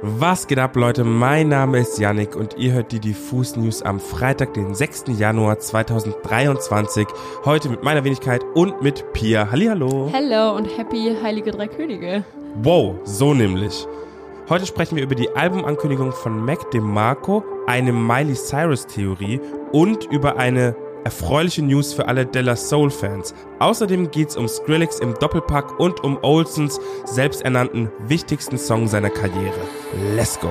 Was geht ab, Leute? Mein Name ist Yannick und ihr hört die Diffus News am Freitag, den 6. Januar 2023. Heute mit meiner Wenigkeit und mit Pia. Hallihallo. Hello und happy Heilige Drei Könige. Wow, so nämlich. Heute sprechen wir über die Albumankündigung von Mac DeMarco, eine Miley Cyrus Theorie und über eine erfreuliche News für alle Della Soul Fans. Außerdem geht's um Skrillex im Doppelpack und um Olsons selbsternannten wichtigsten Song seiner Karriere. Let's go!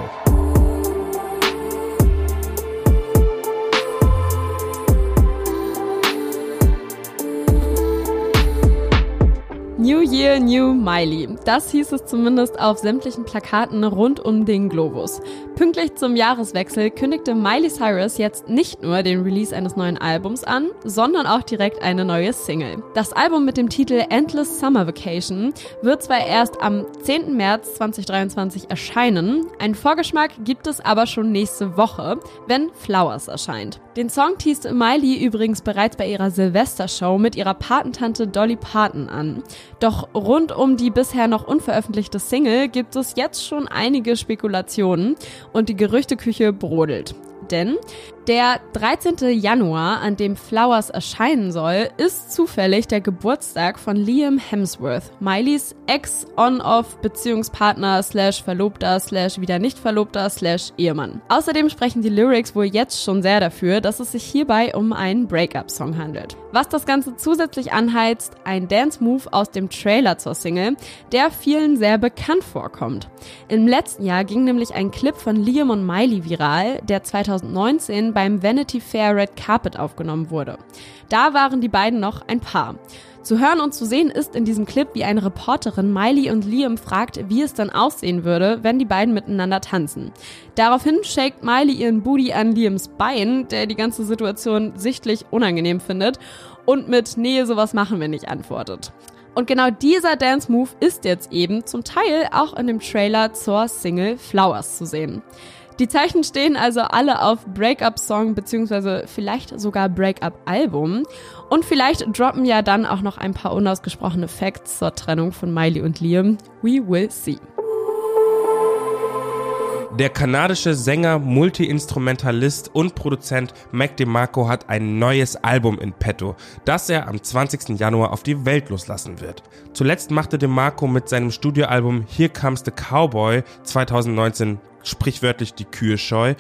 New Year, New Miley. Das hieß es zumindest auf sämtlichen Plakaten rund um den Globus. Pünktlich zum Jahreswechsel kündigte Miley Cyrus jetzt nicht nur den Release eines neuen Albums an, sondern auch direkt eine neue Single. Das Album mit dem Titel Endless Summer Vacation wird zwar erst am 10. März 2023 erscheinen, einen Vorgeschmack gibt es aber schon nächste Woche, wenn Flowers erscheint. Den Song teaste Miley übrigens bereits bei ihrer Silvestershow mit ihrer Patentante Dolly Parton an. Doch rund um die bisher noch unveröffentlichte Single gibt es jetzt schon einige Spekulationen und die Gerüchteküche brodelt. Denn der 13. Januar, an dem Flowers erscheinen soll, ist zufällig der Geburtstag von Liam Hemsworth, Mileys Ex-On-Off-Beziehungspartner slash Verlobter slash wieder nicht Verlobter slash Ehemann. Außerdem sprechen die Lyrics wohl jetzt schon sehr dafür, dass es sich hierbei um einen Breakup-Song handelt. Was das Ganze zusätzlich anheizt, ein Dance-Move aus dem Trailer zur Single, der vielen sehr bekannt vorkommt. Im letzten Jahr ging nämlich ein Clip von Liam und Miley viral, der 2019 beim Vanity Fair Red Carpet aufgenommen wurde. Da waren die beiden noch ein Paar. Zu hören und zu sehen ist in diesem Clip, wie eine Reporterin Miley und Liam fragt, wie es dann aussehen würde, wenn die beiden miteinander tanzen. Daraufhin shakt Miley ihren Booty an Liams Bein, der die ganze Situation sichtlich unangenehm findet und mit Nee, sowas machen wir nicht antwortet. Und genau dieser Dance Move ist jetzt eben zum Teil auch in dem Trailer zur Single Flowers zu sehen. Die Zeichen stehen also alle auf Breakup-Song beziehungsweise vielleicht sogar Breakup-Album. Und vielleicht droppen ja dann auch noch ein paar unausgesprochene Facts zur Trennung von Miley und Liam. We will see. Der kanadische Sänger, Multiinstrumentalist und Produzent Mac DeMarco hat ein neues Album in petto, das er am 20. Januar auf die Welt loslassen wird. Zuletzt machte DeMarco mit seinem Studioalbum Here Comes the Cowboy 2019 sprichwörtlich die Kühe scheu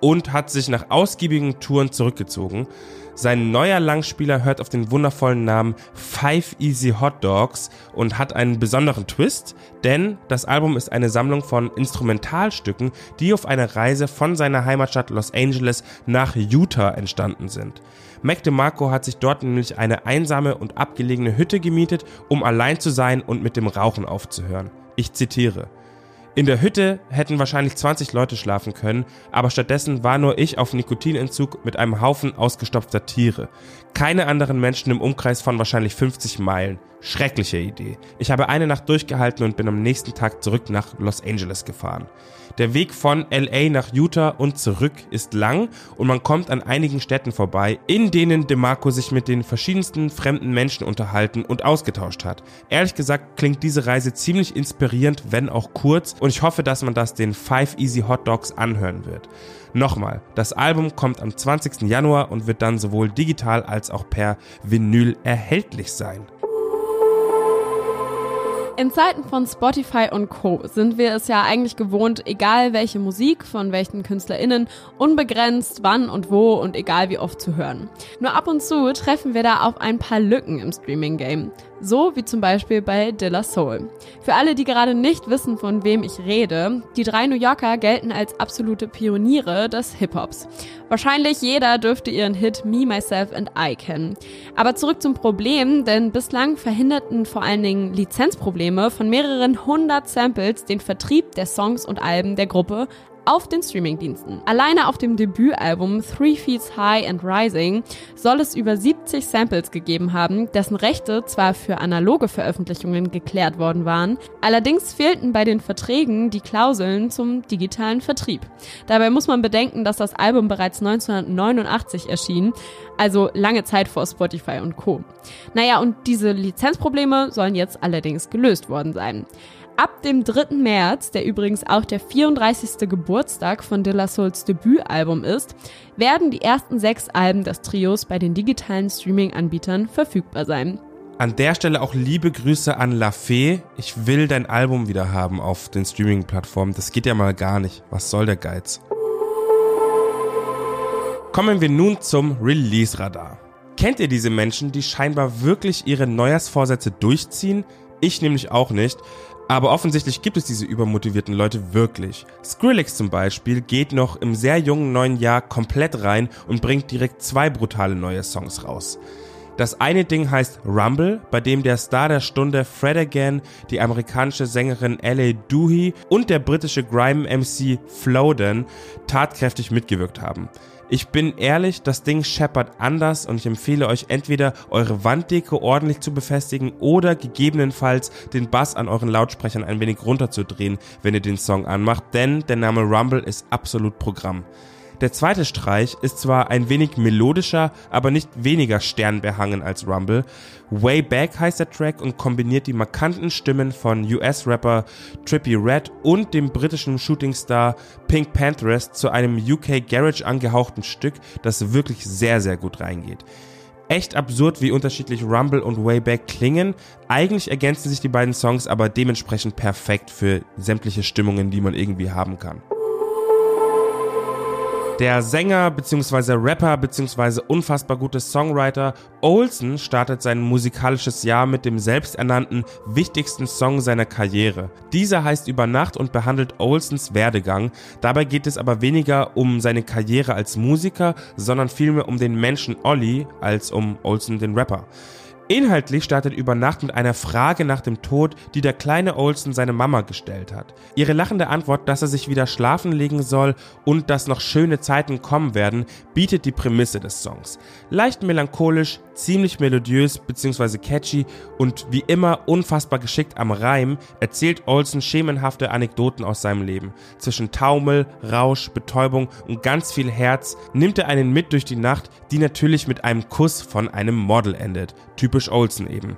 und hat sich nach ausgiebigen Touren zurückgezogen. Sein neuer Langspieler hört auf den wundervollen Namen Five Easy Hot Dogs und hat einen besonderen Twist, denn das Album ist eine Sammlung von Instrumentalstücken, die auf einer Reise von seiner Heimatstadt Los Angeles nach Utah entstanden sind. Mac DeMarco hat sich dort nämlich eine einsame und abgelegene Hütte gemietet, um allein zu sein und mit dem Rauchen aufzuhören. Ich zitiere. In der Hütte hätten wahrscheinlich 20 Leute schlafen können, aber stattdessen war nur ich auf Nikotinentzug mit einem Haufen ausgestopfter Tiere. Keine anderen Menschen im Umkreis von wahrscheinlich 50 Meilen. Schreckliche Idee. Ich habe eine Nacht durchgehalten und bin am nächsten Tag zurück nach Los Angeles gefahren. Der Weg von LA nach Utah und zurück ist lang und man kommt an einigen Städten vorbei, in denen DeMarco sich mit den verschiedensten fremden Menschen unterhalten und ausgetauscht hat. Ehrlich gesagt klingt diese Reise ziemlich inspirierend, wenn auch kurz und ich hoffe, dass man das den Five Easy Hot Dogs anhören wird. Nochmal, das Album kommt am 20. Januar und wird dann sowohl digital als auch per Vinyl erhältlich sein. In Zeiten von Spotify und Co. sind wir es ja eigentlich gewohnt, egal welche Musik von welchen KünstlerInnen, unbegrenzt wann und wo und egal wie oft zu hören. Nur ab und zu treffen wir da auf ein paar Lücken im Streaming-Game. So wie zum Beispiel bei Dilla Soul. Für alle, die gerade nicht wissen, von wem ich rede, die drei New Yorker gelten als absolute Pioniere des Hip-Hops. Wahrscheinlich jeder dürfte ihren Hit Me, Myself and I kennen. Aber zurück zum Problem, denn bislang verhinderten vor allen Dingen Lizenzprobleme von mehreren hundert Samples den Vertrieb der Songs und Alben der Gruppe auf den Streamingdiensten. Alleine auf dem Debütalbum Three Feet High and Rising soll es über 70 Samples gegeben haben, dessen Rechte zwar für analoge Veröffentlichungen geklärt worden waren, allerdings fehlten bei den Verträgen die Klauseln zum digitalen Vertrieb. Dabei muss man bedenken, dass das Album bereits 1989 erschien, also lange Zeit vor Spotify und Co. Naja, und diese Lizenzprobleme sollen jetzt allerdings gelöst worden sein. Ab dem 3. März, der übrigens auch der 34. Geburtstag von De La Souls Debütalbum ist, werden die ersten sechs Alben des Trios bei den digitalen Streaming-Anbietern verfügbar sein. An der Stelle auch liebe Grüße an La Fee. Ich will dein Album wieder haben auf den Streaming-Plattformen. Das geht ja mal gar nicht. Was soll der Geiz? Kommen wir nun zum Release-Radar. Kennt ihr diese Menschen, die scheinbar wirklich ihre Neujahrsvorsätze durchziehen? Ich nämlich auch nicht. Aber offensichtlich gibt es diese übermotivierten Leute wirklich. Skrillex zum Beispiel geht noch im sehr jungen neuen Jahr komplett rein und bringt direkt zwei brutale neue Songs raus. Das eine Ding heißt Rumble, bei dem der Star der Stunde Fred Again, die amerikanische Sängerin L.A. Doohy und der britische Grime-MC Flowden tatkräftig mitgewirkt haben. Ich bin ehrlich, das Ding scheppert anders und ich empfehle euch entweder eure Wanddecke ordentlich zu befestigen oder gegebenenfalls den Bass an euren Lautsprechern ein wenig runterzudrehen, wenn ihr den Song anmacht, denn der Name Rumble ist absolut Programm. Der zweite Streich ist zwar ein wenig melodischer, aber nicht weniger sternbehangen als Rumble. Way Back heißt der Track und kombiniert die markanten Stimmen von US-Rapper Trippy Red und dem britischen Shootingstar Pink Panthers zu einem UK Garage angehauchten Stück, das wirklich sehr, sehr gut reingeht echt absurd, wie unterschiedlich Rumble und Wayback klingen. Eigentlich ergänzen sich die beiden Songs aber dementsprechend perfekt für sämtliche Stimmungen, die man irgendwie haben kann. Der Sänger bzw. Rapper bzw. unfassbar gute Songwriter Olsen startet sein musikalisches Jahr mit dem selbsternannten wichtigsten Song seiner Karriere. Dieser heißt Über Nacht und behandelt Olsens Werdegang. Dabei geht es aber weniger um seine Karriere als Musiker, sondern vielmehr um den Menschen Olli als um Olsen den Rapper. Inhaltlich startet über Nacht mit einer Frage nach dem Tod, die der kleine Olsen seine Mama gestellt hat. Ihre lachende Antwort, dass er sich wieder schlafen legen soll und dass noch schöne Zeiten kommen werden, bietet die Prämisse des Songs. Leicht melancholisch, ziemlich melodiös bzw. catchy und wie immer unfassbar geschickt am Reim, erzählt Olsen schemenhafte Anekdoten aus seinem Leben. Zwischen Taumel, Rausch, Betäubung und ganz viel Herz nimmt er einen mit durch die Nacht, die natürlich mit einem Kuss von einem Model endet. Typisch Olsen eben.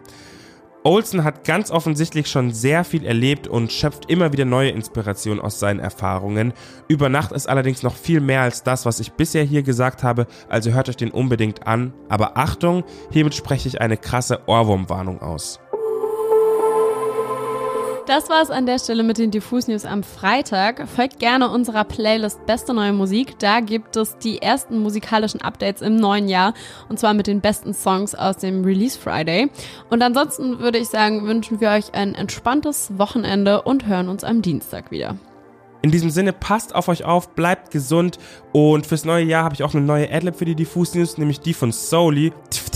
Olsen hat ganz offensichtlich schon sehr viel erlebt und schöpft immer wieder neue Inspirationen aus seinen Erfahrungen. Über Nacht ist allerdings noch viel mehr als das, was ich bisher hier gesagt habe, also hört euch den unbedingt an. Aber Achtung, hiermit spreche ich eine krasse Ohrwurmwarnung aus. Das war es an der Stelle mit den Diffus News am Freitag. Folgt gerne unserer Playlist Beste neue Musik. Da gibt es die ersten musikalischen Updates im neuen Jahr und zwar mit den besten Songs aus dem Release Friday. Und ansonsten würde ich sagen, wünschen wir euch ein entspanntes Wochenende und hören uns am Dienstag wieder. In diesem Sinne, passt auf euch auf, bleibt gesund und fürs neue Jahr habe ich auch eine neue Adlib für die Diffus News, nämlich die von Soli. Tf,